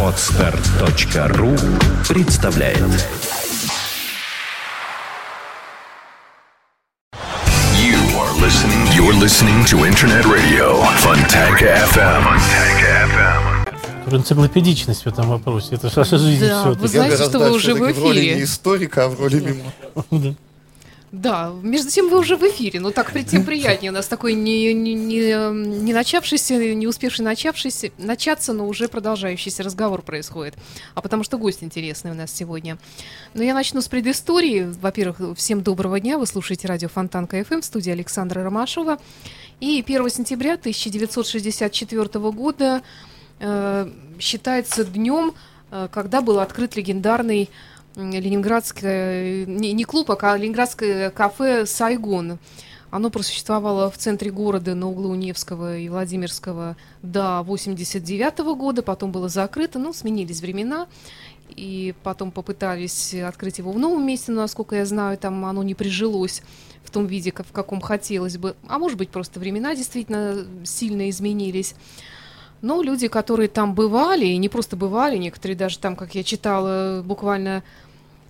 Отстар.ру представляет You are listening. You're listening to Internet Radio Fontanka FM. FM. Энциклопедичность в этом вопросе. Это же ваша жизнь Да, все-таки. вы знаете, что вы уже в в роли эфире. не историка, а в роли мимо. Да, между тем вы уже в эфире, но так при- тем приятнее. У нас такой не, не, не, не начавшийся, не успевший начавшийся, начаться, но уже продолжающийся разговор происходит. А потому что гость интересный у нас сегодня. Но я начну с предыстории. Во-первых, всем доброго дня. Вы слушаете радио Фонтанка ФМ в студии Александра Ромашова. И 1 сентября 1964 года э, считается днем, э, когда был открыт легендарный ленинградское, не, не клуб, а ленинградское кафе «Сайгон». Оно просуществовало в центре города на углу Невского и Владимирского до 89 года, потом было закрыто, ну, сменились времена, и потом попытались открыть его в новом месте, но, насколько я знаю, там оно не прижилось в том виде, в каком хотелось бы. А может быть, просто времена действительно сильно изменились. Но люди, которые там бывали, и не просто бывали, некоторые даже там, как я читала, буквально э,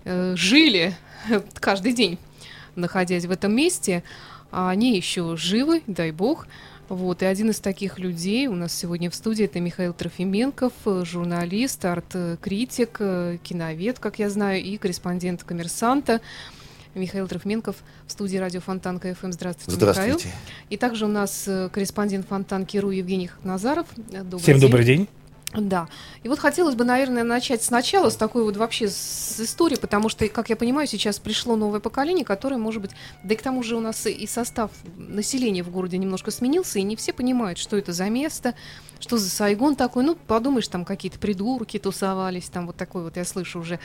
жили каждый день, находясь в этом месте, а они еще живы, дай бог. Вот, и один из таких людей у нас сегодня в студии это Михаил Трофименков, э, журналист, арт-критик, э, киновед, как я знаю, и корреспондент коммерсанта. Михаил Трофименков в студии радио Фонтанка ФМ. Здравствуйте, Михаил. Здравствуйте. И также у нас э, корреспондент Фонтанки РУ Евгений Назаров. Э, Добрый Всем день. добрый день. Да. И вот хотелось бы, наверное, начать сначала, с такой вот вообще с истории, потому что, как я понимаю, сейчас пришло новое поколение, которое, может быть, да и к тому же у нас и состав населения в городе немножко сменился, и не все понимают, что это за место, что за Сайгон такой. Ну, подумаешь, там какие-то придурки тусовались, там вот такой вот я слышу уже.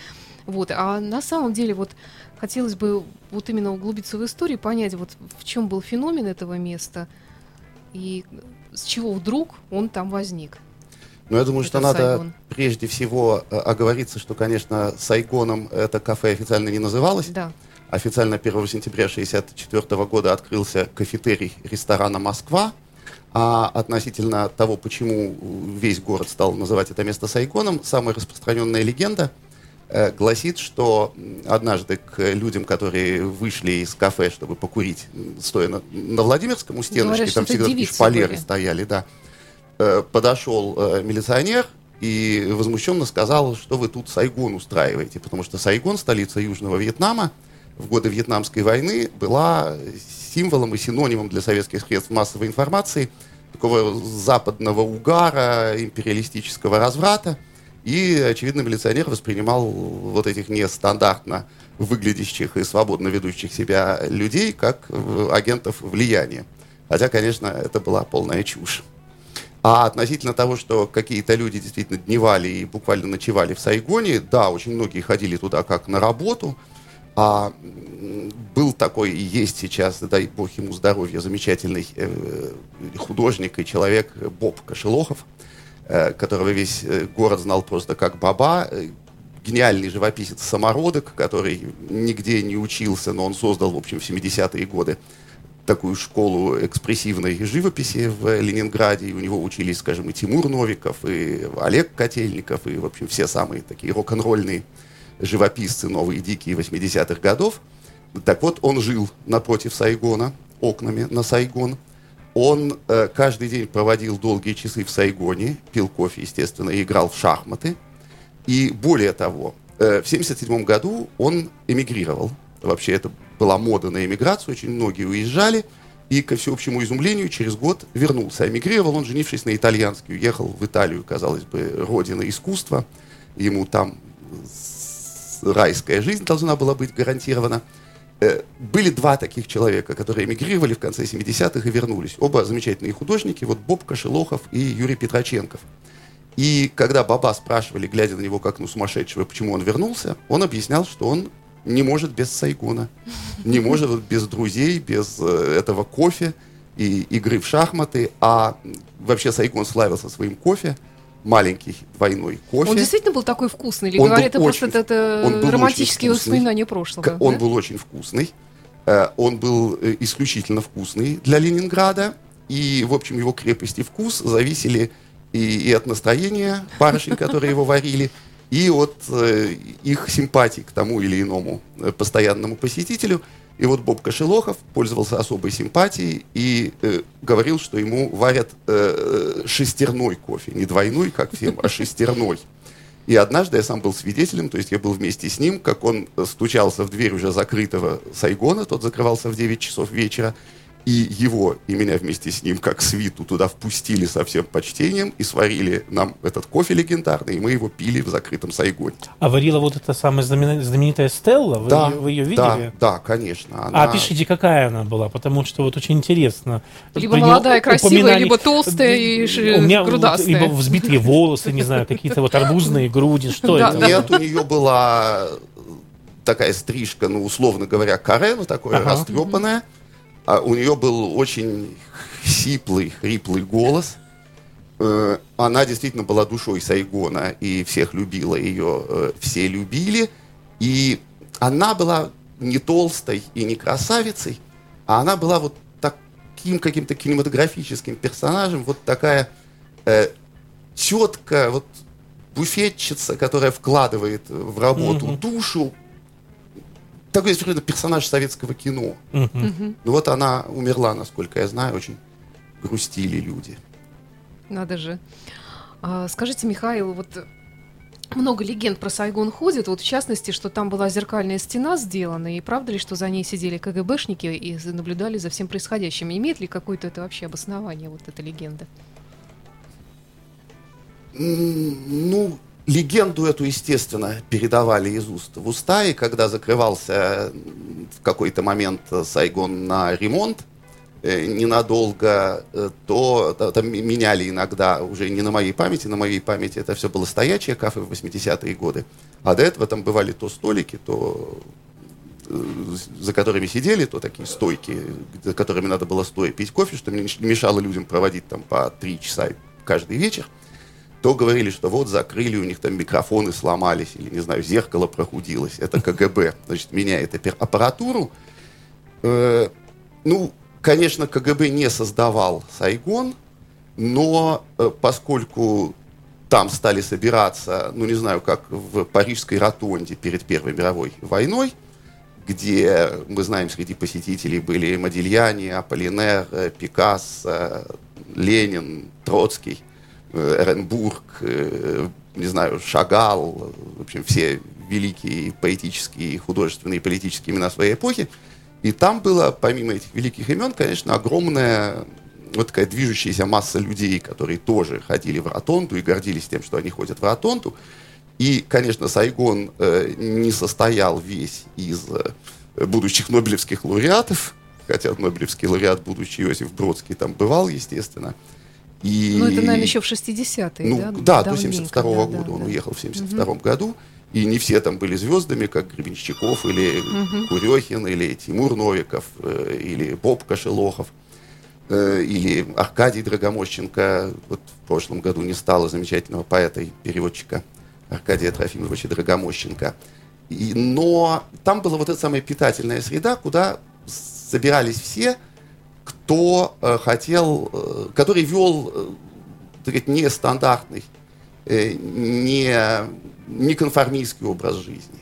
Вот. А на самом деле вот хотелось бы вот именно углубиться в историю, понять, вот в чем был феномен этого места и с чего вдруг он там возник. Но я думаю, Это что надо Сайгон. прежде всего э, оговориться, что, конечно, Сайгоном это кафе официально не называлось. Да. Официально 1 сентября 1964 года открылся кафетерий ресторана «Москва». А относительно того, почему весь город стал называть это место Сайгоном, самая распространенная легенда э, гласит, что однажды к людям, которые вышли из кафе, чтобы покурить, стоя на, на Владимирском у стеночки, Говорят, там всегда такие шпалеры были. стояли, да, подошел э, милиционер и возмущенно сказал, что вы тут Сайгон устраиваете, потому что Сайгон, столица Южного Вьетнама, в годы Вьетнамской войны была символом и синонимом для советских средств массовой информации такого западного угара, империалистического разврата. И, очевидно, милиционер воспринимал вот этих нестандартно выглядящих и свободно ведущих себя людей как э, агентов влияния. Хотя, конечно, это была полная чушь. А относительно того, что какие-то люди действительно дневали и буквально ночевали в Сайгоне, да, очень многие ходили туда как на работу. А был такой и есть сейчас, дай бог ему здоровья, замечательный э, художник и человек Боб Кошелохов, э, которого весь э, город знал просто как Баба. Гениальный живописец самородок, который нигде не учился, но он создал, в общем, в 70-е годы такую школу экспрессивной живописи в Ленинграде. И у него учились, скажем, и Тимур Новиков, и Олег Котельников, и, в общем, все самые такие рок-н-ролльные живописцы новые, дикие 80-х годов. Так вот, он жил напротив Сайгона, окнами на Сайгон. Он э, каждый день проводил долгие часы в Сайгоне, пил кофе, естественно, и играл в шахматы. И более того, э, в 1977 году он эмигрировал. Вообще это была мода на эмиграцию, очень многие уезжали. И, ко всеобщему изумлению, через год вернулся. Эмигрировал он, женившись на итальянский, уехал в Италию, казалось бы, родина искусства. Ему там райская жизнь должна была быть гарантирована. Э, Были два таких человека, которые эмигрировали в конце 70-х и вернулись. Оба замечательные художники, вот Боб Кошелохов и Юрий Петроченков. И когда Баба спрашивали, глядя на него как на сумасшедшего, почему он вернулся, он объяснял, что он не может без Сайгона, не может без друзей, без э, этого кофе и игры в шахматы. А вообще Сайгон славился своим кофе, маленький двойной кофе. Он действительно был такой вкусный, или Он говорят, был это просто очень- это он был очень романтические воспоминания прошлого. Он да? был очень вкусный. Э, Он был э, исключительно вкусный для Ленинграда. И, в общем, его крепость и вкус зависели и, и от настроения барышень, которые его варили, и от э, их симпатий к тому или иному э, постоянному посетителю. И вот Боб Кошелохов пользовался особой симпатией и э, говорил, что ему варят э, шестерной кофе, не двойной, как всем, а шестерной. И однажды я сам был свидетелем, то есть я был вместе с ним, как он стучался в дверь уже закрытого Сайгона, тот закрывался в 9 часов вечера, и его, и меня вместе с ним, как свиту, туда впустили со всем почтением и сварили нам этот кофе легендарный, и мы его пили в закрытом Сайгоне. А варила вот эта самая знаменитая Стелла? Вы, да, ее, вы ее видели? Да, да, конечно. Она... А пишите, какая она была, потому что вот очень интересно. Либо молодая, красивая, упоминали... либо толстая и У меня грудастая. либо взбитые волосы, не знаю, какие-то вот арбузные груди, что это? Нет, у нее была такая стрижка, ну, условно говоря, каре, ну, такое растрепанное. А у нее был очень сиплый, хриплый голос. Э, она действительно была душой Сайгона, и всех любила ее, э, все любили. И она была не толстой и не красавицей, а она была вот таким каким-то кинематографическим персонажем, вот такая э, четкая, вот буфетчица, которая вкладывает в работу mm-hmm. душу, такой совершенно персонаж советского кино. Ну вот она умерла, насколько я знаю, очень грустили люди. Надо же. А, скажите, Михаил, вот много легенд про Сайгон ходит, вот в частности, что там была зеркальная стена сделана, и правда ли, что за ней сидели КГБшники и наблюдали за всем происходящим? Имеет ли какое-то это вообще обоснование, вот эта легенда? Ну, Легенду эту, естественно, передавали из уст в уста, и когда закрывался в какой-то момент Сайгон на ремонт, э, ненадолго, э, то там меняли иногда, уже не на моей памяти, на моей памяти это все было стоячее кафе в 80-е годы, а до этого там бывали то столики, то э, за которыми сидели, то такие стойки, за которыми надо было стоя пить кофе, что мешало людям проводить там по три часа каждый вечер то говорили, что вот закрыли, у них там микрофоны сломались, или, не знаю, зеркало прохудилось. Это КГБ, значит, меняет аппаратуру. Э, ну, конечно, КГБ не создавал Сайгон, но э, поскольку там стали собираться, ну, не знаю, как в Парижской ротонде перед Первой мировой войной, где, мы знаем, среди посетителей были Модильяни, Аполлинер, э, Пикассо, Ленин, Троцкий – Эренбург, э, не знаю, Шагал, в общем, все великие поэтические, художественные и политические имена своей эпохи. И там было, помимо этих великих имен, конечно, огромная вот такая движущаяся масса людей, которые тоже ходили в Ротонду и гордились тем, что они ходят в Ротонду. И, конечно, Сайгон э, не состоял весь из э, будущих нобелевских лауреатов, хотя нобелевский лауреат, будущий Иосиф Бродский, там бывал, естественно. И... Ну, это, наверное, еще в 60-е, ну, да? Да, до 72 -го года. Да, он да. уехал в 72 угу. году. И не все там были звездами, как Гребенщиков, или угу. Курехин, или Тимур Новиков, э, или Боб Кошелохов, э, или Аркадий Драгомощенко. Вот в прошлом году не стало замечательного поэта и переводчика Аркадия Трофимовича Драгомощенко. И, но там была вот эта самая питательная среда, куда собирались все – кто э, хотел, э, который вел э, сказать, нестандартный, не, не конформистский образ жизни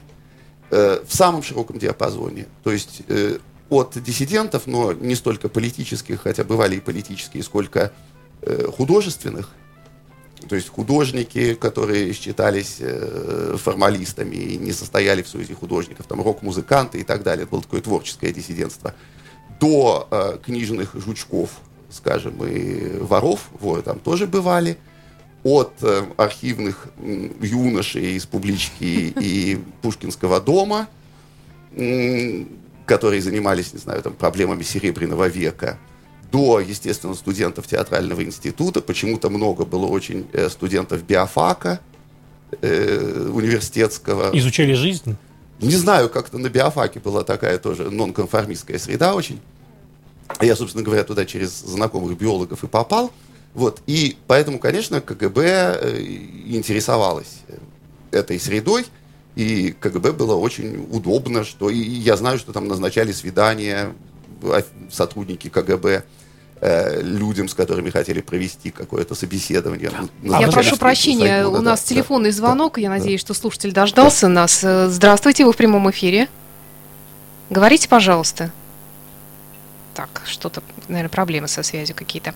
в самом широком диапазоне. То есть от диссидентов, но не столько политических, хотя бывали и политические, сколько художественных, то есть художники, которые считались формалистами и не состояли в союзе художников, там рок-музыканты и так далее. Это было такое творческое диссидентство до э, книжных жучков, скажем, и воров, воры там тоже бывали, от э, архивных э, юношей из публички и Пушкинского дома, э, которые занимались, не знаю, там, проблемами Серебряного века, до, естественно, студентов театрального института. Почему-то много было очень э, студентов биофака э, университетского. Изучали жизнь? Не знаю, как-то на биофаке была такая тоже нонконформистская среда очень. Я, собственно говоря, туда через знакомых биологов и попал. Вот. И поэтому, конечно, КГБ э, интересовалась этой средой. И КГБ было очень удобно, что и я знаю, что там назначали свидания сотрудники КГБ э, людям, с которыми хотели провести какое-то собеседование. Я прошу прощения, Сайгона, у да, нас да. телефонный звонок. Я да. надеюсь, что слушатель дождался нас. Э, Здравствуйте, вы в прямом эфире. Говорите, пожалуйста. Так, что-то, наверное, проблемы со связью какие-то.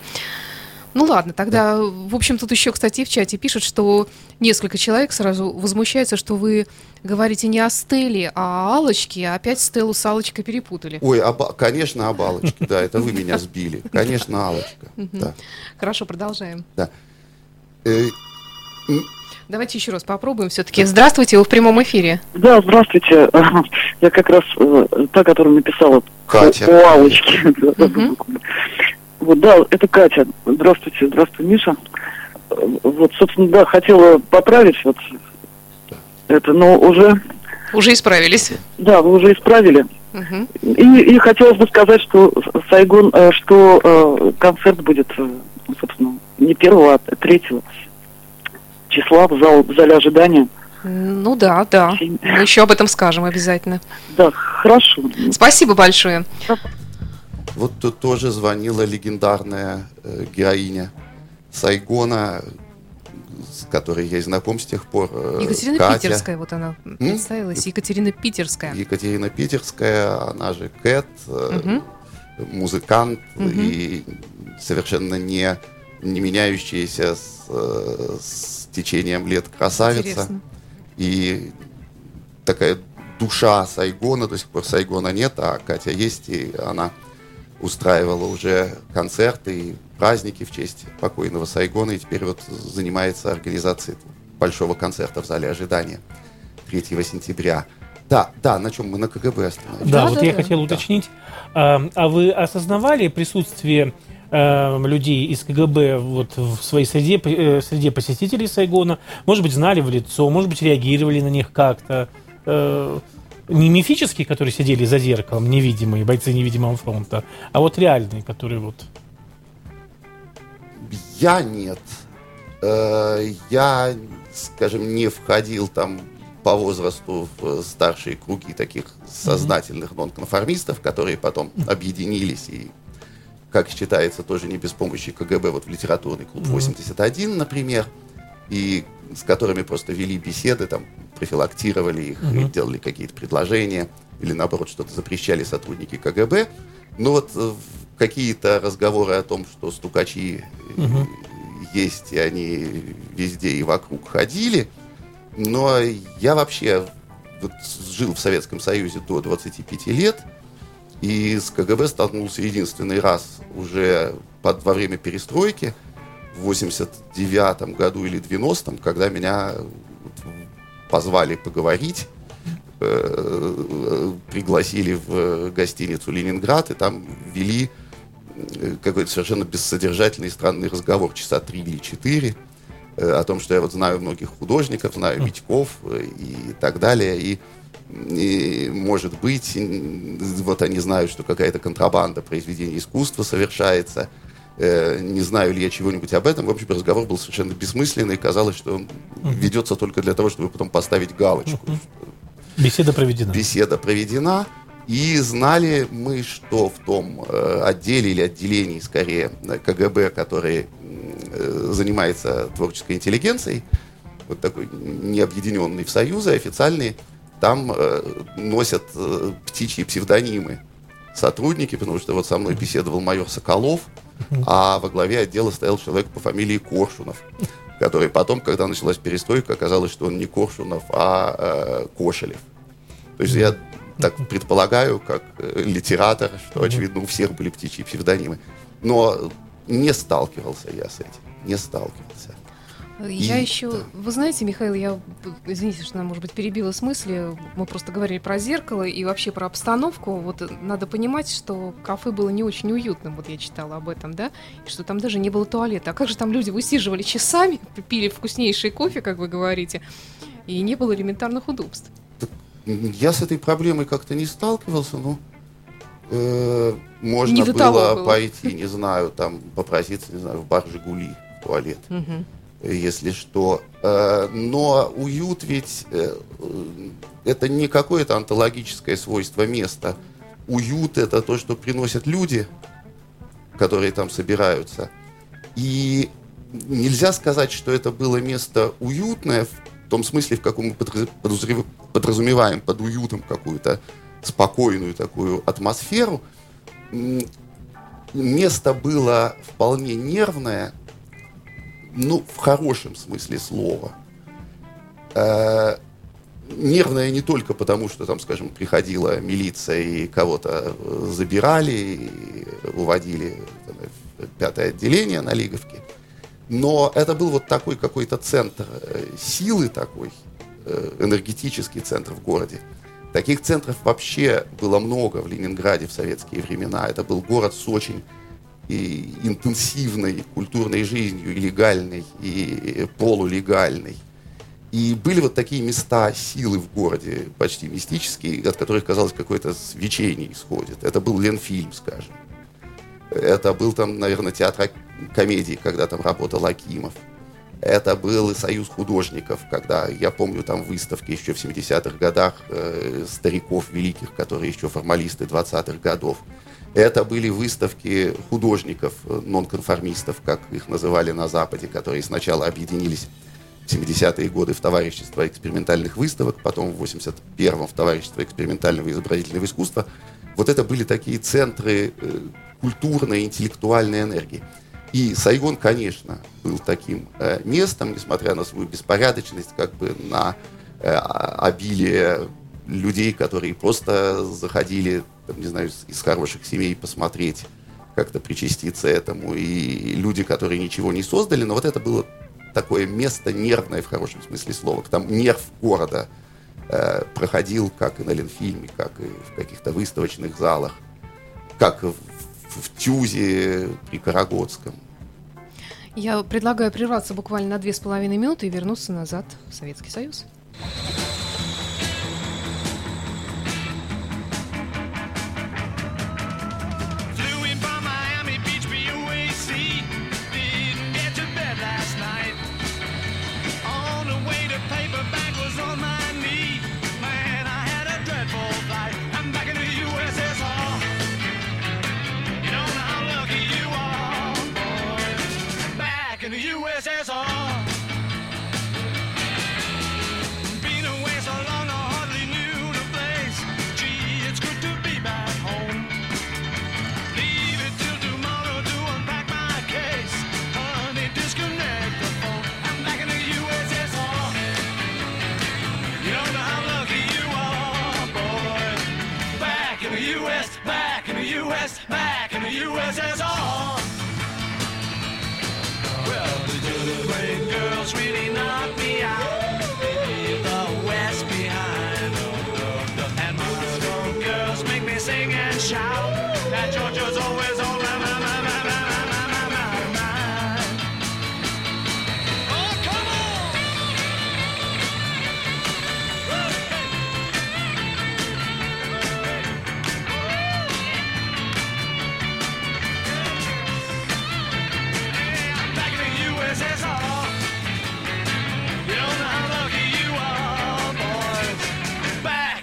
Ну ладно, тогда, в общем, тут еще, кстати, в чате пишут, что несколько человек сразу возмущаются, что вы говорите не о Стелле, а о Аллочке, а опять Стеллу с Аллочкой перепутали. Ой, оба- конечно, об Аллочке, да, это вы меня сбили. Конечно, Аллочка. Да, Хорошо, продолжаем. да. Э, Давайте еще раз попробуем все-таки. Здравствуйте, вы в прямом эфире. Да, здравствуйте. Я как раз э, та, которая написала Катя. Да, Мгм. Вот, да, это Катя. Здравствуйте, здравствуй, Миша. Вот, собственно, да, хотела поправить вот это, но уже, Уже исправились. да, вы уже исправили. Мгм. И, и хотелось бы сказать, что Сайгон, э, что э, концерт будет, э, собственно, не первого, а третьего числа в, зал, в зале ожидания. Ну да, да. Мы еще об этом скажем обязательно. Да, хорошо. Спасибо большое. Вот тут тоже звонила легендарная э, героиня Сайгона, с которой я и знаком с тех пор. э, Екатерина Катя. Питерская, вот она представилась. Екатерина Питерская. Екатерина Питерская, она же Кэт, Мгм. музыкант Мгм. и совершенно не, не меняющаяся с, с течением лет красавица. Интересно. И такая душа Сайгона, до сих пор Сайгона нет, а Катя есть, и она устраивала уже концерты и праздники в честь покойного Сайгона, и теперь вот занимается организацией большого концерта в зале ожидания 3 сентября. Да, да, на чем мы на КГБ остановились? Да, Да, вот да, я да. хотел уточнить. А, а вы осознавали присутствие э, людей из КГБ вот в своей среде, э, среде посетителей Сайгона? Может быть, знали в лицо, может быть, реагировали на них как-то? Э, не мифические, которые сидели за зеркалом, невидимые, бойцы невидимого фронта, а вот реальные, которые вот... Я нет. Э, Я, скажем, не входил там по возрасту в старшие круги таких сознательных нонконформистов, которые потом объединились и, как считается, тоже не без помощи КГБ, вот в литературный клуб 81, например, и с которыми просто вели беседы, там, профилактировали их, и делали какие-то предложения, или наоборот, что-то запрещали сотрудники КГБ. Но вот э, какие-то разговоры о том, что стукачи э, есть, и они везде и вокруг ходили. Но я вообще вот жил в Советском Союзе до 25 лет, и с КГБ столкнулся единственный раз уже под, во время перестройки в 89 году или 90-м, когда меня позвали поговорить, э, пригласили в гостиницу «Ленинград», и там вели э, какой-то совершенно бессодержательный и странный разговор, часа три или четыре, э, о том, что я вот знаю многих художников, знаю Митьков э, и так далее, и, и, может быть, вот они знают, что какая-то контрабанда произведений искусства совершается, Э, не знаю ли я чего-нибудь об этом. В общем, разговор был совершенно бессмысленный, казалось, что он ведется только для того, чтобы потом поставить галочку, Беседа проведена. беседа проведена. И знали мы, что в том э, отделе или отделении, скорее, КГБ, который э, занимается творческой интеллигенцией, вот такой не объединенный в союзы, официальные, там носят птичьи псевдонимы сотрудники, потому что вот со мной беседовал майор Соколов, а во главе отдела стоял человек по фамилии Коршунов, который потом, когда началась перестройка, оказалось, что он не Коршунов, а э, Кошелев. То есть я так предполагаю, как э, литератор, что, очевидно, у всех были птичьи псевдонимы. Но не сталкивался я с этим, не сталкивался. Я И- еще, да. вы знаете, Михаил, я, извините, что, может быть, перебила с мысли, мы просто говорили про зеркало и вообще про обстановку. Вот э, надо понимать, что кафе было не очень уютным, вот я читала об этом, да, и что там даже не было туалета. А как же там люди высиживали часами, пили вкуснейший кофе, как вы говорите, и не было элементарных удобств. Я с этой проблемой как-то не сталкивался, но э, можно Не было, было. пойти, не знаю, там попроситься, не знаю, в бар «Жигули» в туалет, Мгм. Если что. Э, но уют ведь э, это не какое-то онтологическое свойство места. Уют это то, что приносят люди. которые там собираются. И нельзя сказать, что это было место уютное в том смысле, в каком мы подразумеваем под уютом какую-то спокойную такую атмосферу. Место было вполне нервное, ну, в хорошем смысле слова. Э, нервная не только потому, что там, скажем, приходила милиция и кого-то забирали, и уводили там, пятое отделение на Лиговке, но это был вот такой какой-то центр э, силы такой, э, энергетический центр в городе. Таких центров вообще было много в Ленинграде в советские времена. Это был город с очень и интенсивной культурной жизнью, и легальной, и полулегальной. И были вот такие места силы в городе, почти мистические, от которых, казалось, какое-то свечение исходит. Это был Ленфильм, скажем. Это был там, наверное, театр комедии, когда там работал Акимов. Это был и союз художников, когда, я помню, там выставки еще в 70-х годах э, стариков великих, которые еще формалисты 20-х годов. Это были выставки художников, э, нонконформистов, как их называли на Западе, которые сначала объединились 70-е годы в товарищество экспериментальных выставок, потом в 81-м в товарищество экспериментального изобразительного искусства. Вот это были такие центры э, культурной, интеллектуальной энергии. И Сайгон, конечно, был таким э, местом, несмотря на свою беспорядочность, как бы на э, обилие людей, которые просто заходили, там, не знаю, из хороших семей посмотреть, как-то причаститься этому, и люди, которые ничего не создали, но вот это было такое место нервное в хорошем смысле слова. Там нерв города э, проходил как и на Ленфильме, как и в каких-то выставочных залах, как в, в Тюзе при Карагодском. Я предлагаю прерваться буквально на две с половиной минуты и вернуться назад в Советский Союз. dances on. Well, the good girls really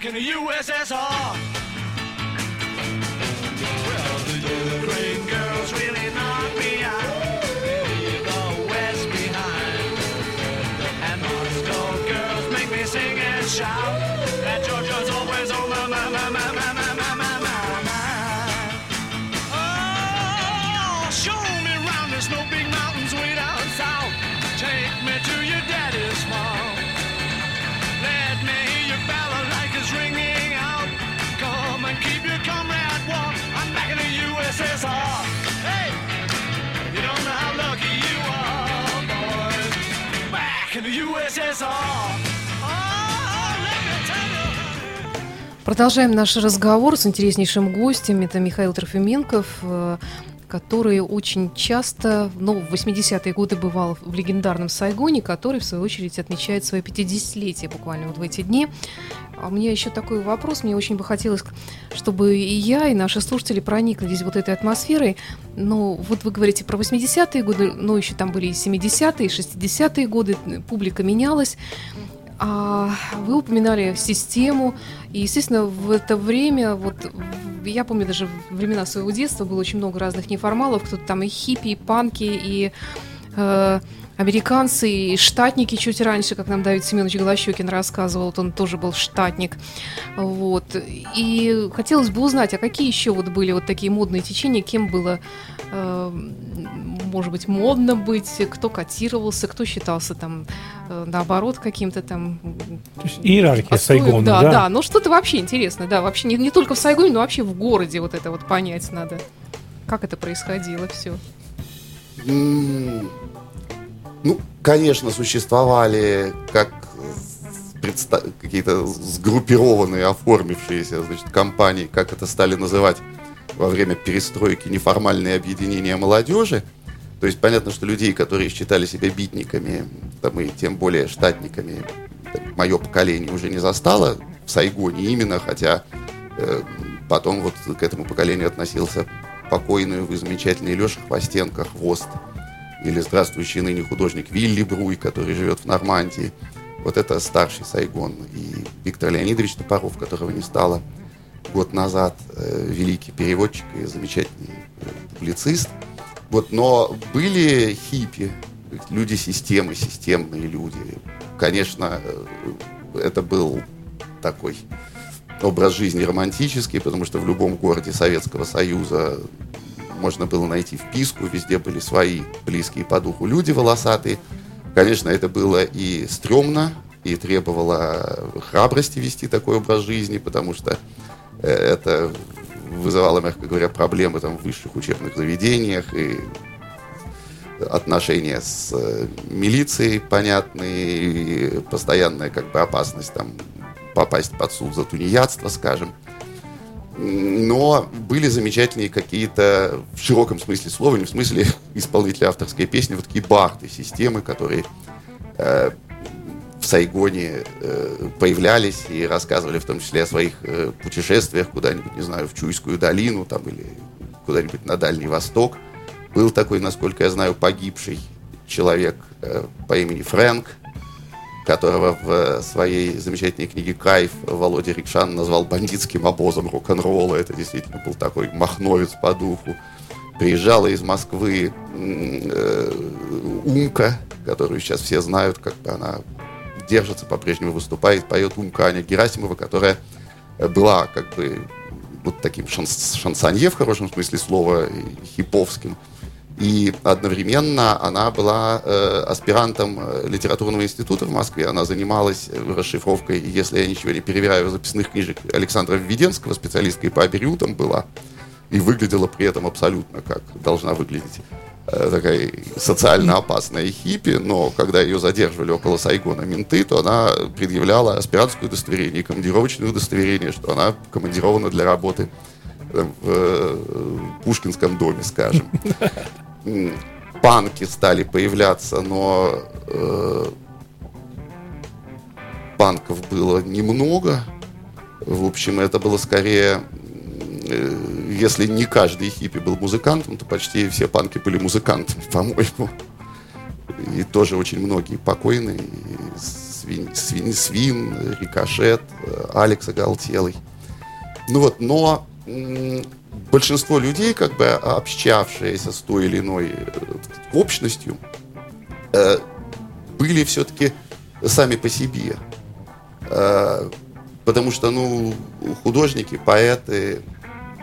back in the USSR. Well, the Ukraine girls really knocked me out. Leave the West behind. And Moscow girls make me sing and shout. Продолжаем наш разговор с интереснейшим гостем. Это Михаил Трофименков, который очень часто, ну, в 80-е годы бывал в легендарном Сайгоне, который, в свою очередь, отмечает свое 50-летие буквально вот в эти дни. А у меня еще такой вопрос. Мне очень бы хотелось, чтобы и я, и наши слушатели прониклись вот этой атмосферой. Ну, вот вы говорите про 80-е годы, но еще там были и 70-е, и 60-е годы, публика менялась. А вы упоминали систему, и, естественно, в это время вот я помню даже времена своего детства было очень много разных неформалов, кто-то там и хиппи, и панки, и э, американцы и штатники чуть раньше, как нам Давид Семенович Голощекин рассказывал, вот он тоже был штатник. Вот. И хотелось бы узнать, а какие еще вот были вот такие модные течения, кем было, э, может быть, модно быть, кто котировался, кто считался там, э, наоборот, каким-то там... То есть иерархия отстоем. Сайгона, да, да? да, ну что-то вообще интересно, да, вообще не, не только в Сайгоне, но вообще в городе вот это вот понять надо. Как это происходило все? Ну, конечно, существовали как предста- какие-то сгруппированные, оформившиеся, значит, компании, как это стали называть во время перестройки неформальные объединения молодежи. То есть понятно, что людей, которые считали себя битниками, там, и тем более штатниками, мое поколение уже не застало в Сайгоне именно, хотя э, потом вот к этому поколению относился покойный, вы замечательный Леша Хвостенко, Хвост, или здравствующий ныне художник Вилли Бруй, который живет в Нормандии. Вот это старший Сайгон. И Виктор Леонидович Топоров, которого не стало год назад, э, великий переводчик и замечательный э, публицист. Вот, но были хиппи, люди системы, системные люди. Конечно, э, это был такой образ жизни романтический, потому что в любом городе Советского Союза можно было найти вписку, везде были свои близкие по духу люди волосатые. Конечно, это было и стрёмно, и требовало храбрости вести такой образ жизни, потому что э, это вызывало, мягко говоря, проблемы там, в высших учебных заведениях и отношения с э, милицией понятные, и постоянная как бы опасность там попасть под суд за тунеядство, скажем. Но были замечательные какие-то, в широком смысле слова, не в смысле исполнителя авторской песни, вот такие барды, системы, которые э, в Сайгоне э, появлялись и рассказывали в том числе о своих э, путешествиях куда-нибудь, не знаю, в Чуйскую долину там, или куда-нибудь на Дальний Восток. Был такой, насколько я знаю, погибший человек э, по имени Фрэнк, которого в своей замечательной книге «Кайф» Володя Рикшан назвал бандитским обозом рок-н-ролла. Это действительно был такой махновец по духу. Приезжала из Москвы э, Умка, которую сейчас все знают, как бы она держится, по-прежнему выступает, поет Умка Аня Герасимова, которая была как бы вот таким шанс, шансонье в хорошем смысле слова, хиповским. И одновременно она была э, аспирантом э, литературного института в Москве. Она занималась э, расшифровкой, если я ничего не перевираю, записных книжек Александра Введенского, специалисткой по абериутам была. И выглядела при этом абсолютно как должна выглядеть такая социально опасная хиппи, но когда ее задерживали около Сайгона менты, то она предъявляла аспирантское удостоверение, командировочное удостоверение, что она командирована для работы э, в э, Пушкинском доме, скажем. Панки стали появляться, но э, панков было немного. В общем, это было скорее, э, если не каждый хиппи был музыкантом, то почти все панки были музыкантами, по-моему. И тоже очень многие покойные. И Свин, Свин, Свин, Рикошет, э, Алекс Оголтелый. Ну вот, но большинство людей, как бы общавшиеся с той или иной э, общностью, э, были все-таки сами по себе. Э, потому что, ну, художники, поэты,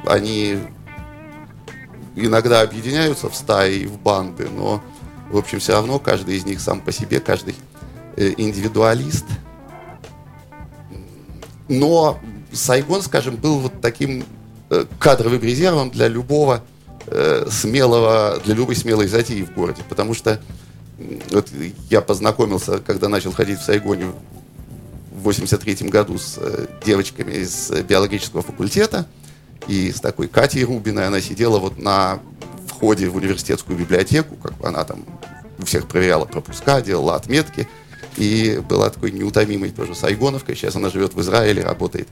они иногда объединяются в стаи и в банды, но, в общем, все равно каждый из них сам по себе, каждый э, индивидуалист. Но Сайгон, скажем, был вот таким э, кадровым резервом для любого э, смелого, для любой смелой затеи в городе. Потому что вот я познакомился, когда начал ходить в Сайгоне в 83 году с девочками из биологического факультета и с такой Катей Рубиной. Она сидела вот на входе в университетскую библиотеку, как бы она там всех проверяла пропуска, делала отметки. И была такой неутомимой тоже Сайгоновкой. Сейчас она живет в Израиле, работает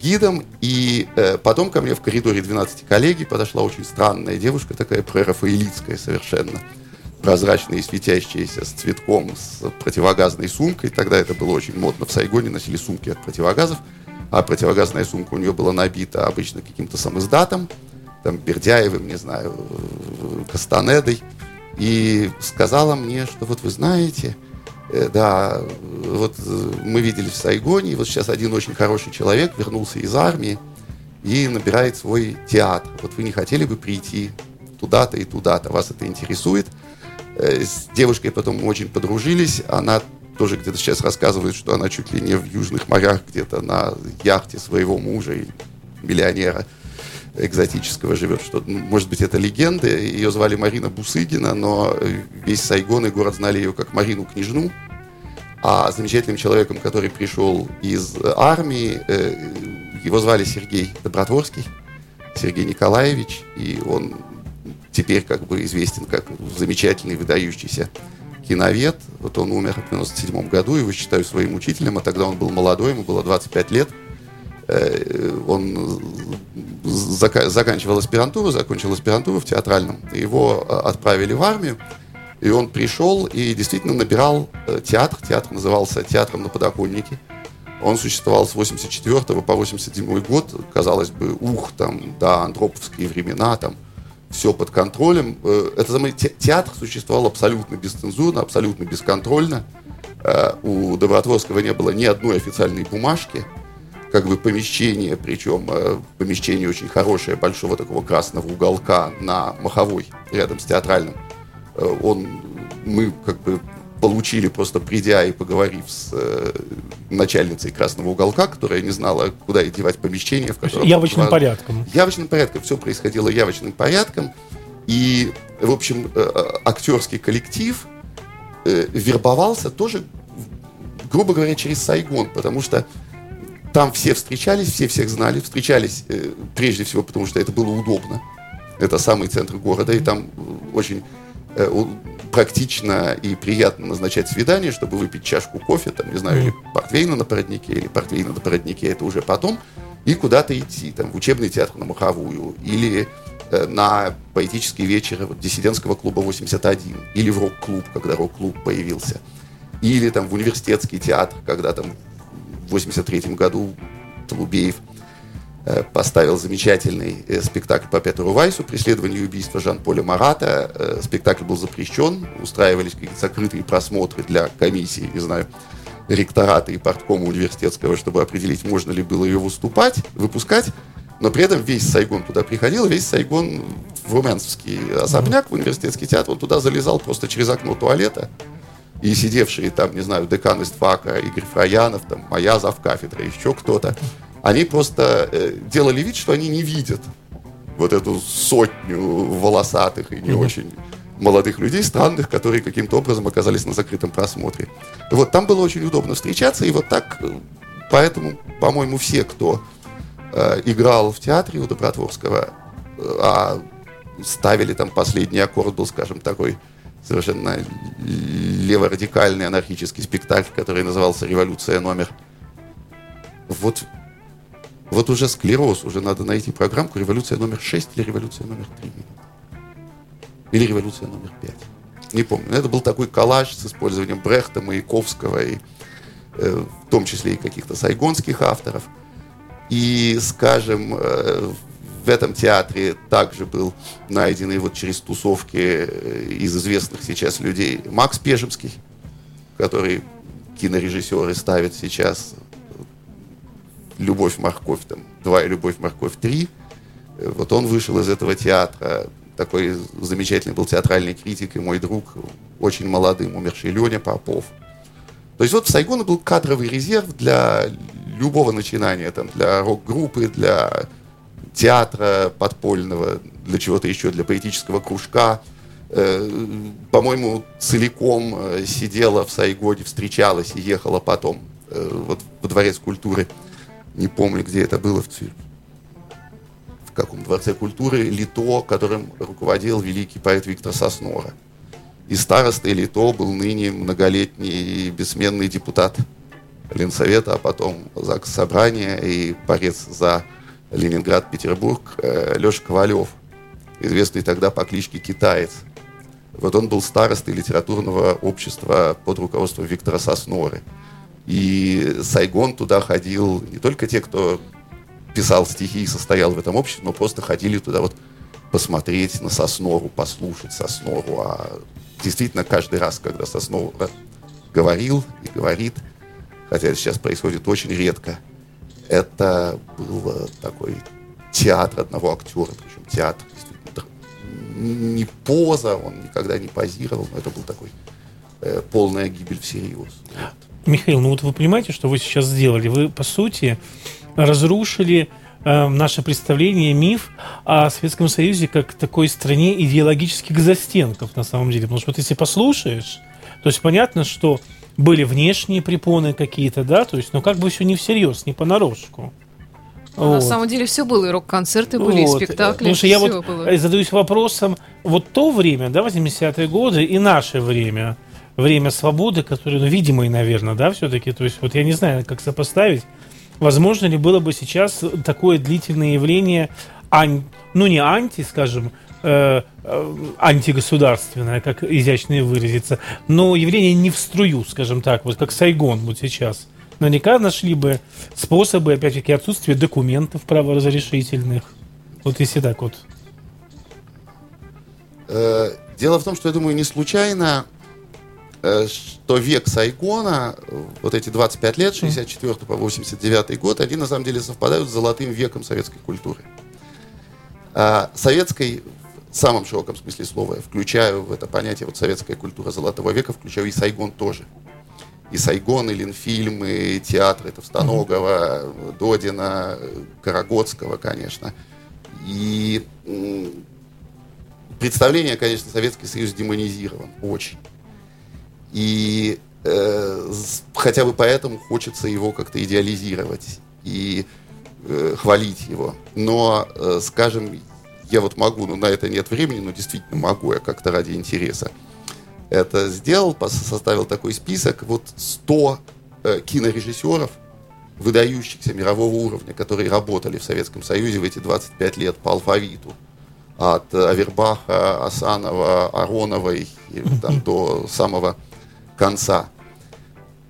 гидом. И э, потом ко мне в коридоре 12 коллеги подошла очень странная девушка, такая прерафаэлитская совершенно прозрачная и светящаяся, с цветком, с противогазной сумкой. Тогда это было очень модно. В Сайгоне носили сумки от противогазов. А противогазная сумка у нее была набита обычно каким-то самоиздатом, там, Бердяевым, не знаю, Кастанедой, и сказала мне, что вот вы знаете, э, да, вот э, мы видели в Сайгоне, вот сейчас один очень хороший человек вернулся из армии и набирает свой театр. Вот вы не хотели бы прийти туда-то и туда-то, вас это интересует. Э, с девушкой потом мы очень подружились, она тоже где-то сейчас рассказывает, что она чуть ли не в южных морях где-то на яхте своего мужа и миллионера экзотического живет, что, ну, может быть, это легенда. Ее звали Марина Бусыгина, но весь Сайгон и город знали ее как Марину Княжну. А замечательным человеком, который пришел из армии, э, его звали Сергей Добротворский, Сергей Николаевич, и он теперь как бы известен как замечательный, выдающийся киновед. Вот он умер в 97 году, его считаю своим учителем, а тогда он был молодой, ему было 25 лет. Э, он заканчивал аспирантуру, закончил аспирантуру в театральном. Его э, отправили в армию, и он пришел и действительно набирал э, театр. Театр назывался «Театром на подоконнике». Он существовал с 84 по 87 год. Казалось бы, ух, там, да, андроповские времена, там, все под контролем. Э, это театр существовал абсолютно бесцензурно, абсолютно бесконтрольно. Э, у Добротворского не было ни одной официальной бумажки, как бы помещение, причем э, помещение очень хорошее, большого такого красного уголка на Маховой, рядом с театральным. Он, мы как бы получили просто придя и поговорив с э, начальницей Красного уголка, которая не знала, куда ей девать помещение, в котором... Явочным была... порядком. Явочным порядком. Все происходило явочным порядком. И, в общем, э, э, актерский коллектив э, вербовался тоже, грубо говоря, через Сайгон, потому что там все встречались, все всех знали, встречались э, прежде всего, потому что это было удобно. Это самый центр города, и там очень э, практично и приятно назначать свидание, чтобы выпить чашку кофе, там, не знаю, или портвейна на породнике, или портвейна на породнике, это уже потом, и куда-то идти, там, в учебный театр на Маховую, или э, на поэтический вечер вот, диссидентского клуба 81, или в рок-клуб, когда рок-клуб появился, или там в университетский театр, когда там в 83 году Толубеев Э, поставил замечательный э, спектакль по Петру Вайсу «Преследование и убийство Жан-Поля Марата». Э, спектакль был запрещен, устраивались какие-то закрытые просмотры для комиссии, не знаю, ректората и порткома университетского, чтобы определить, можно ли было ее выступать, выпускать. Но при этом весь Сайгон туда приходил, весь Сайгон в румянцевский особняк, в университетский театр, он туда залезал просто через окно туалета. И сидевшие там, не знаю, декан Иствака, Игорь Фраянов, там, моя завкафедра, еще кто-то, они просто э, делали вид, что они не видят вот эту сотню волосатых и не mm-hmm. очень молодых людей, странных, которые каким-то образом оказались на закрытом просмотре. Вот там было очень удобно встречаться, и вот так, э, поэтому, по-моему, все, кто э, играл в театре у Добротворского, э, а ставили там последний аккорд, был, скажем, такой совершенно леворадикальный анархический спектакль, который назывался «Революция номер». Вот вот уже склероз, уже надо найти программку «Революция номер 6» или «Революция номер 3». Или «Революция номер 5». Не помню. Это был такой коллаж с использованием Брехта, Маяковского, и, э, в том числе и каких-то сайгонских авторов. И, скажем, э, в этом театре также был найденный вот через тусовки э, из известных сейчас людей Макс Пежемский, который кинорежиссеры ставят сейчас «Любовь, морковь», там, «Два и любовь, морковь, три». Э, вот он вышел из этого театра, такой замечательный был театральный критик и мой друг, очень молодым, умерший Леня Попов. То есть вот в Сайгоне был кадровый резерв для любого начинания, там, для рок-группы, для театра подпольного, для чего-то еще, для поэтического кружка. Э, по-моему, целиком э, сидела в Сайгоне, встречалась и ехала потом вот во Дворец культуры не помню, где это было, в, в каком дворце культуры, Лито, которым руководил великий поэт Виктор Соснора. И старостой Лито был ныне многолетний и бессменный депутат Ленсовета, а потом ЗАГС Собрания и борец за Ленинград-Петербург э, Леша Ковалев, известный тогда по кличке Китаец. Вот он был старостой литературного общества под руководством Виктора Сосноры. И Сайгон туда ходил не только те, кто писал стихи и состоял в этом обществе, но просто ходили туда вот посмотреть на Соснову, послушать Соснову. А действительно, каждый раз, когда Соснов говорил и говорит, хотя это сейчас происходит очень редко, это был такой театр одного актера, причем театр не поза, он никогда не позировал, но это был такой э, полная гибель всерьез. Михаил, ну вот вы понимаете, что вы сейчас сделали? Вы, по сути, разрушили э, наше представление, миф о Советском Союзе как такой стране идеологических застенков, на самом деле. Потому что вот если послушаешь, то есть понятно, что были внешние препоны какие-то, да, то есть, но как бы все не всерьез, не понарошку. Ну, вот. На самом деле все было, и рок-концерты были, вот. и спектакли. Потому что я вот было. задаюсь вопросом, вот то время, да, 80-е годы, и наше время, время свободы, которое, ну, видимое, наверное, да, все-таки, то есть вот я не знаю, как сопоставить, возможно ли было бы сейчас такое длительное явление, ань, ну, не анти, скажем, э, э, антигосударственное, как изящно выразиться, но явление не в струю, скажем так, вот как Сайгон вот сейчас – наверняка нашли бы способы, опять-таки, отсутствия документов праворазрешительных. Вот если так вот. Э, дело в том, что я думаю, не случайно, что век Сайгона, вот эти 25 лет, 64 по 89 год, они на самом деле совпадают с золотым веком советской культуры. А советской в самом широком смысле слова, я включаю в это понятие вот советская культура золотого века, включаю и Сайгон тоже и Сайгон, и Ленфильм, и театры Товстоногова, mm-hmm. Додина, Карагодского, конечно. И представление, конечно, Советский Союз демонизирован очень. И э, хотя бы поэтому хочется его как-то идеализировать и э, хвалить его. Но, э, скажем, я вот могу, но на это нет времени, но действительно могу я как-то ради интереса это сделал, составил такой список, вот 100 э, кинорежиссеров, выдающихся мирового уровня, которые работали в Советском Союзе в эти 25 лет по алфавиту. От Авербаха, Асанова, Ароновой и, там, до самого конца.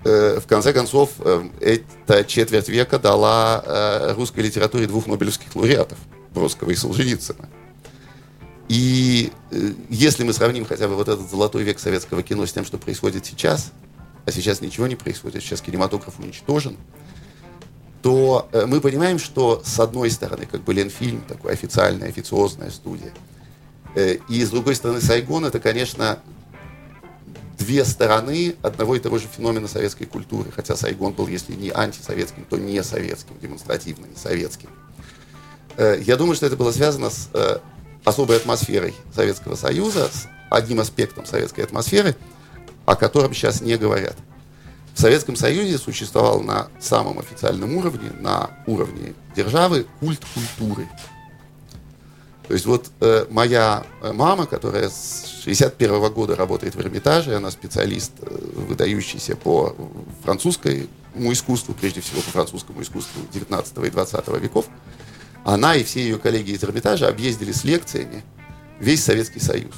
Э, в конце концов, э, эта четверть века дала э, русской литературе двух нобелевских лауреатов, Бродского и Солженицына. И если мы сравним хотя бы вот этот золотой век советского кино с тем, что происходит сейчас, а сейчас ничего не происходит, сейчас кинематограф уничтожен, то мы понимаем, что с одной стороны, как бы Ленфильм, такая официальная, официозная студия, и с другой стороны Сайгон, это, конечно, две стороны одного и того же феномена советской культуры, хотя Сайгон был, если не антисоветским, то не советским, демонстративно не советским. Я думаю, что это было связано с особой атмосферой Советского Союза, с одним аспектом советской атмосферы, о котором сейчас не говорят. В Советском Союзе существовал на самом официальном уровне, на уровне державы, культ культуры. То есть вот э, моя э, мама, которая с 61 года работает в Эрмитаже, она специалист, э, выдающийся по французскому искусству, прежде всего по французскому искусству 19 и 20 веков, она и все ее коллеги из Эрмитажа объездили с лекциями весь Советский Союз.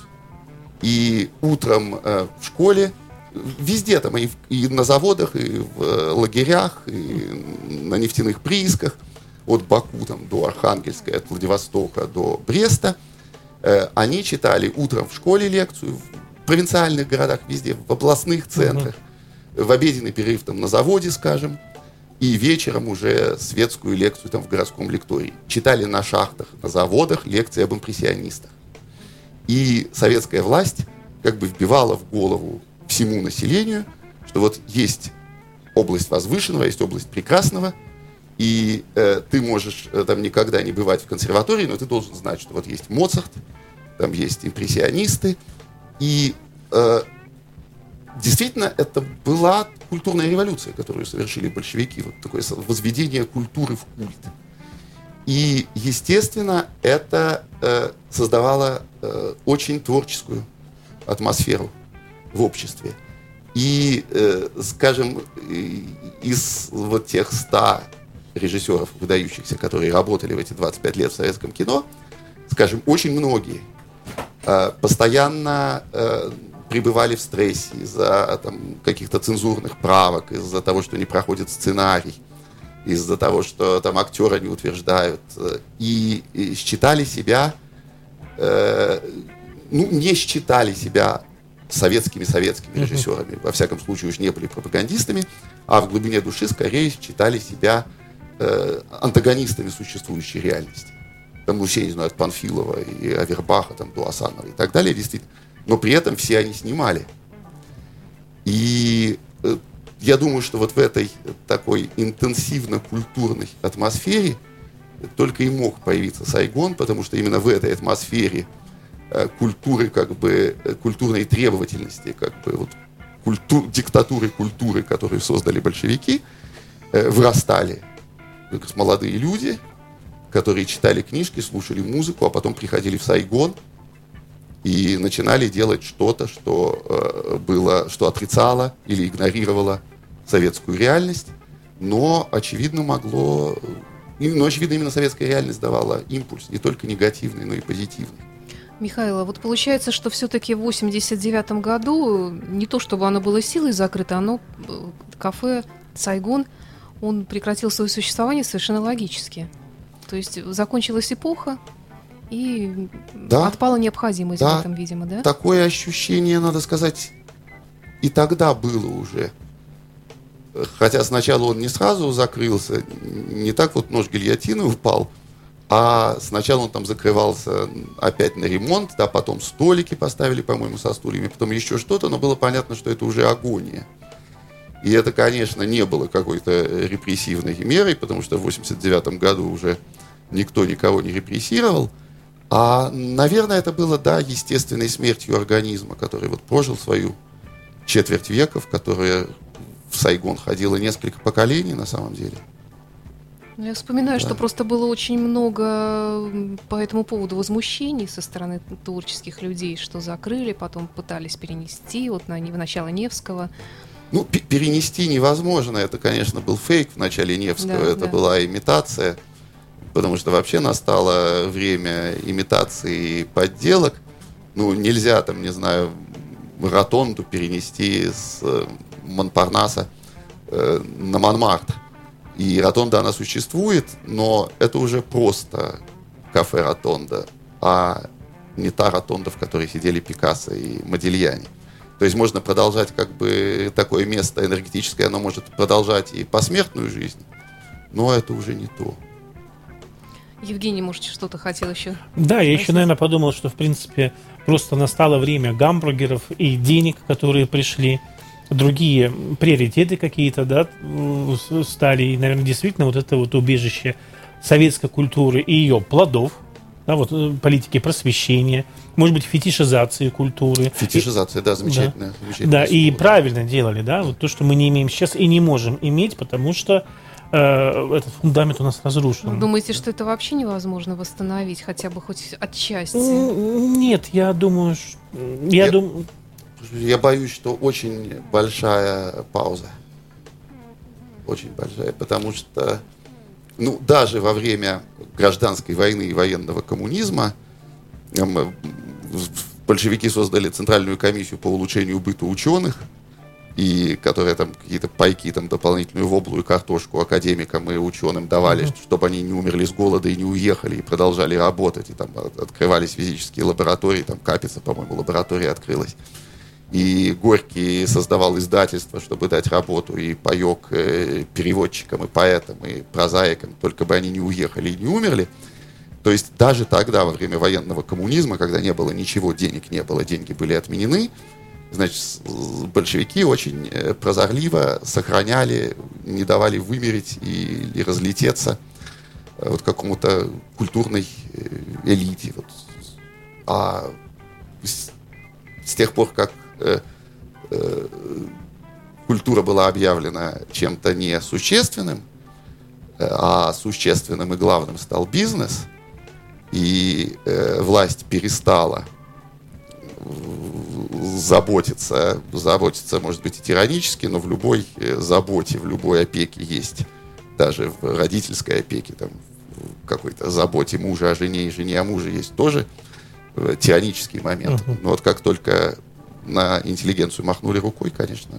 И утром э, в школе, везде там, и, и на заводах, и в э, лагерях, и на нефтяных приисках, от Баку там, до Архангельска, от Владивостока до Бреста, э, они читали утром в школе лекцию, в провинциальных городах, везде, в областных центрах, uh-huh. в обеденный перерыв там на заводе, скажем, и вечером уже светскую лекцию там в городском лектории. Читали на шахтах, на заводах лекции об импрессионистах. И советская власть как бы вбивала в голову всему населению, что вот есть область возвышенного, есть область прекрасного, и э, ты можешь э, там никогда не бывать в консерватории, но ты должен знать, что вот есть Моцарт, там есть импрессионисты, и э, действительно это была культурная революция, которую совершили большевики, вот такое возведение культуры в культ. И, естественно, это э, создавало э, очень творческую атмосферу в обществе. И, э, скажем, из вот тех ста режиссеров выдающихся, которые работали в эти 25 лет в советском кино, скажем, очень многие э, постоянно э, пребывали в стрессе из-за там, каких-то цензурных правок, из-за того, что не проходит сценарий, из-за того, что там актеры не утверждают, э, и, и считали себя, э, ну, не считали себя советскими советскими режиссерами, во всяком случае уж не были пропагандистами, а в глубине души скорее считали себя э, антагонистами существующей реальности. Там, знаю, от Панфилова и Авербаха, там, до Асанова и так далее, действительно. Но при этом все они снимали. И э, я думаю, что вот в этой такой интенсивно-культурной атмосфере только и мог появиться Сайгон, потому что именно в этой атмосфере э, культуры, как бы, э, культурной требовательности, как бы вот культур, диктатуры культуры, которую создали большевики, э, вырастали молодые люди, которые читали книжки, слушали музыку, а потом приходили в Сайгон и начинали делать что-то, что э, было, что отрицало или игнорировало советскую реальность, но, очевидно, могло... Но, очевидно, именно советская реальность давала импульс, не только негативный, но и позитивный. Михаил, вот получается, что все-таки в 89 году не то, чтобы оно было силой закрыто, оно, э, кафе «Сайгон», он прекратил свое существование совершенно логически. То есть закончилась эпоха, и Да. отпала необходимость Да. в этом, видимо, да? Такое ощущение, надо сказать, и тогда было уже. Хотя сначала он не сразу закрылся, не так вот нож гильотины упал, а сначала он там закрывался опять на ремонт, да, потом столики поставили, по-моему, со стульями, потом еще что-то, но было понятно, что это уже агония. И это, конечно, не было какой-то репрессивной мерой, потому что в 89 году уже никто никого не репрессировал. А, наверное, это было, да, естественной смертью организма, который вот прожил свою четверть века, в которое в Сайгон ходило несколько поколений на самом деле. Ну, Я вспоминаю, Да. что просто было очень много по этому поводу возмущений со стороны творческих людей, что закрыли, потом пытались перенести вот на, в начало Невского. Ну, пе- перенести невозможно. Это, конечно, был фейк в начале Невского. Да, это да. была имитация. Потому что вообще настало время имитации и подделок. Ну, нельзя там, не знаю, ротонду перенести с э, Монпарнаса э, на Монмартр. И ротонда, она существует, но это уже просто кафе ротонда, а не та ротонда, в которой сидели Пикассо и Модильяни. То есть можно продолжать как бы такое место энергетическое, оно может продолжать и посмертную жизнь, но это уже не то. Евгений, может, что-то хотел еще? Да, я еще, Спросить? наверное, подумал, что, в принципе, просто настало время гамбургеров и денег, которые пришли. Другие приоритеты какие-то, да, стали. И, наверное, действительно, вот это вот убежище советской культуры и ее плодов, да, вот э, политики просвещения, может быть, фетишизации культуры. Фетишизация, да, замечательно. замечательное Да, и слово. правильно делали, да, вот то, что мы не имеем сейчас и не можем иметь, потому что э, этот фундамент у нас разрушен. Вы думаете, что это вообще невозможно восстановить, хотя бы хоть отчасти? Нет, я думаю, я, Я- думаю, Я боюсь, что очень большая пауза. Очень большая, потому что, ну, даже во время гражданской войны и военного коммунизма эм, э, большевики создали Центральную комиссию по улучшению быта ученых, и которая там какие-то пайки, там дополнительную воблу и картошку академикам и ученым давали, чтобы они не умерли с голода и не уехали, и продолжали работать, и там от- открывались физические лаборатории, там Капица, по-моему, лаборатория открылась. И Горький создавал издательство, чтобы дать работу и паек э, переводчикам, и поэтам, и прозаикам, только бы они не уехали и не умерли. То есть даже тогда, во время военного коммунизма, когда не было ничего, денег не было, деньги были отменены, значит, большевики очень э, прозорливо сохраняли, не давали вымереть и, разлететься э, вот какому-то культурной элите. Вот. А с, тех пор, как культура была объявлена чем-то несущественным, э, а существенным и главным стал бизнес, и э, власть перестала заботиться, заботиться, может быть, и тиранически, но в любой э, заботе, в любой опеке есть, даже в родительской опеке, там, в какой-то заботе мужа о жене и жене о муже есть тоже э, тиранический момент. Но вот как только на интеллигенцию махнули рукой, конечно,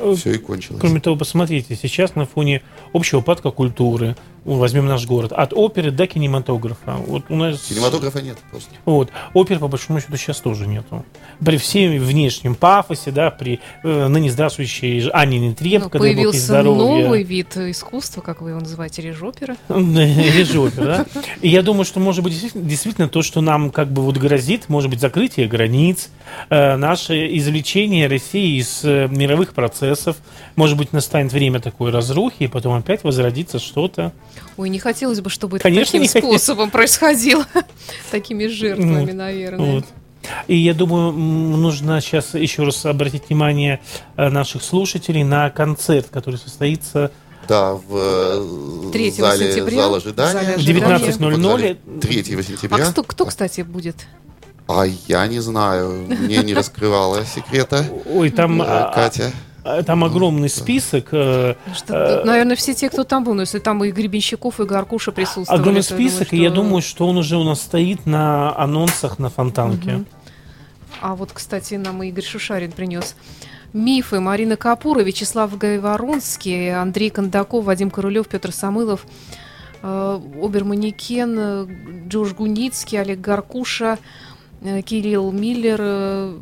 Э, все и кончилось. Кроме того, посмотрите, сейчас на фоне общего упадка культуры, ну, возьмем наш город, от оперы до кинематографа. Вот у нас Кинематографа нет просто. Вот. Опер, по большому счету, сейчас тоже нету. При всем внешнем пафосе, да, при э, ныне здравствующей Анне Нетребко, Ну, появился новый вид искусства, как вы его называете, режопера. Режопер, да? И я думаю, что, может быть, действительно, действительно то, что нам как бы вот грозит, может быть, закрытие границ, э, наше извлечение России из э, мировых процессов, может быть, настанет время такой разрухи, и потом опять возродится что-то. Ой, не хотелось бы, чтобы это Конечно, таким не хотелось. способом происходило. Такими жертвами, Вот. наверное. Вот. И я думаю, нужно сейчас еще раз обратить внимание э, наших слушателей на концерт, который состоится Да, в э, 3 зале, сентября зал в ожидания. зале В 19:00. 3 А сентября. кто, кто, кстати, будет? А я не знаю, мне не раскрывала секрета Ой, там, э, а, Катя. А, там огромный список. э, Что, наверное, все те, кто там был, но если там и Гребенщиков, и Гаркуша присутствовали. огромный список, и я думаю, что он уже у нас стоит на анонсах на фонтанке. Мгм. А вот, кстати, нам Игорь Шушарин принес мифы. Марина Капура, Вячеслав Гайворонский, Андрей Кондаков, Вадим Королев, Петр Самылов, э, Оберманекен, э, Джош Гуницкий, Олег Гаркуша, э, Кирилл Миллер, э,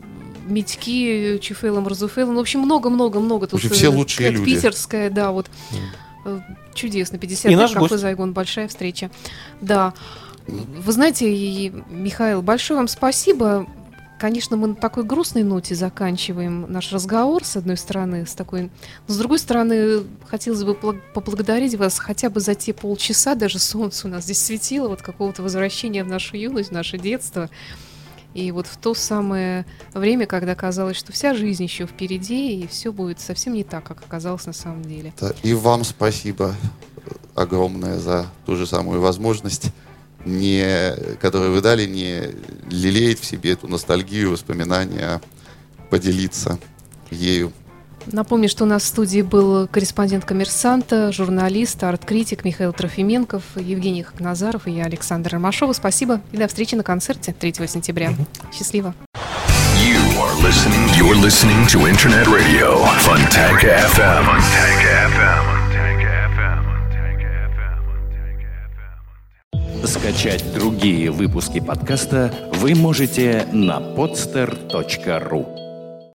Митьки, Чуфейлом Разуфейлом. В общем, много-много-много. В общем, все лучшие люди. Питерская, да, вот. Э, Чудесно. 50 И лет кафе гость. «Зайгон». Большая встреча. Да. Вы знаете, и, Михаил, большое вам спасибо. Конечно, мы на такой грустной ноте заканчиваем наш разговор, с одной стороны, с такой... Но с другой стороны, хотелось бы поблагодарить вас хотя бы за те полчаса, даже солнце у нас здесь светило, вот какого-то возвращения в нашу юность, в наше детство. И вот в то самое время, когда казалось, что вся жизнь еще впереди, и все будет совсем не так, как оказалось на самом деле. Да, И вам спасибо огромное за ту же самую возможность, не, которую вы дали, не лелеять в себе эту ностальгию, воспоминания, а поделиться ею. Напомню, что у нас в студии был корреспондент коммерсанта, журналист, арт-критик Михаил Трофименков, Евгений Хакназаров и я, Александр Ромашова. Спасибо и до встречи на концерте 3 сентября. Счастливо. You are listening. You're listening to Internet Radio Funtank FM. Funtank FM. Funtank FM. Funtank FM. Funtank FM. Скачать другие выпуски подкаста вы можете на podster.ru.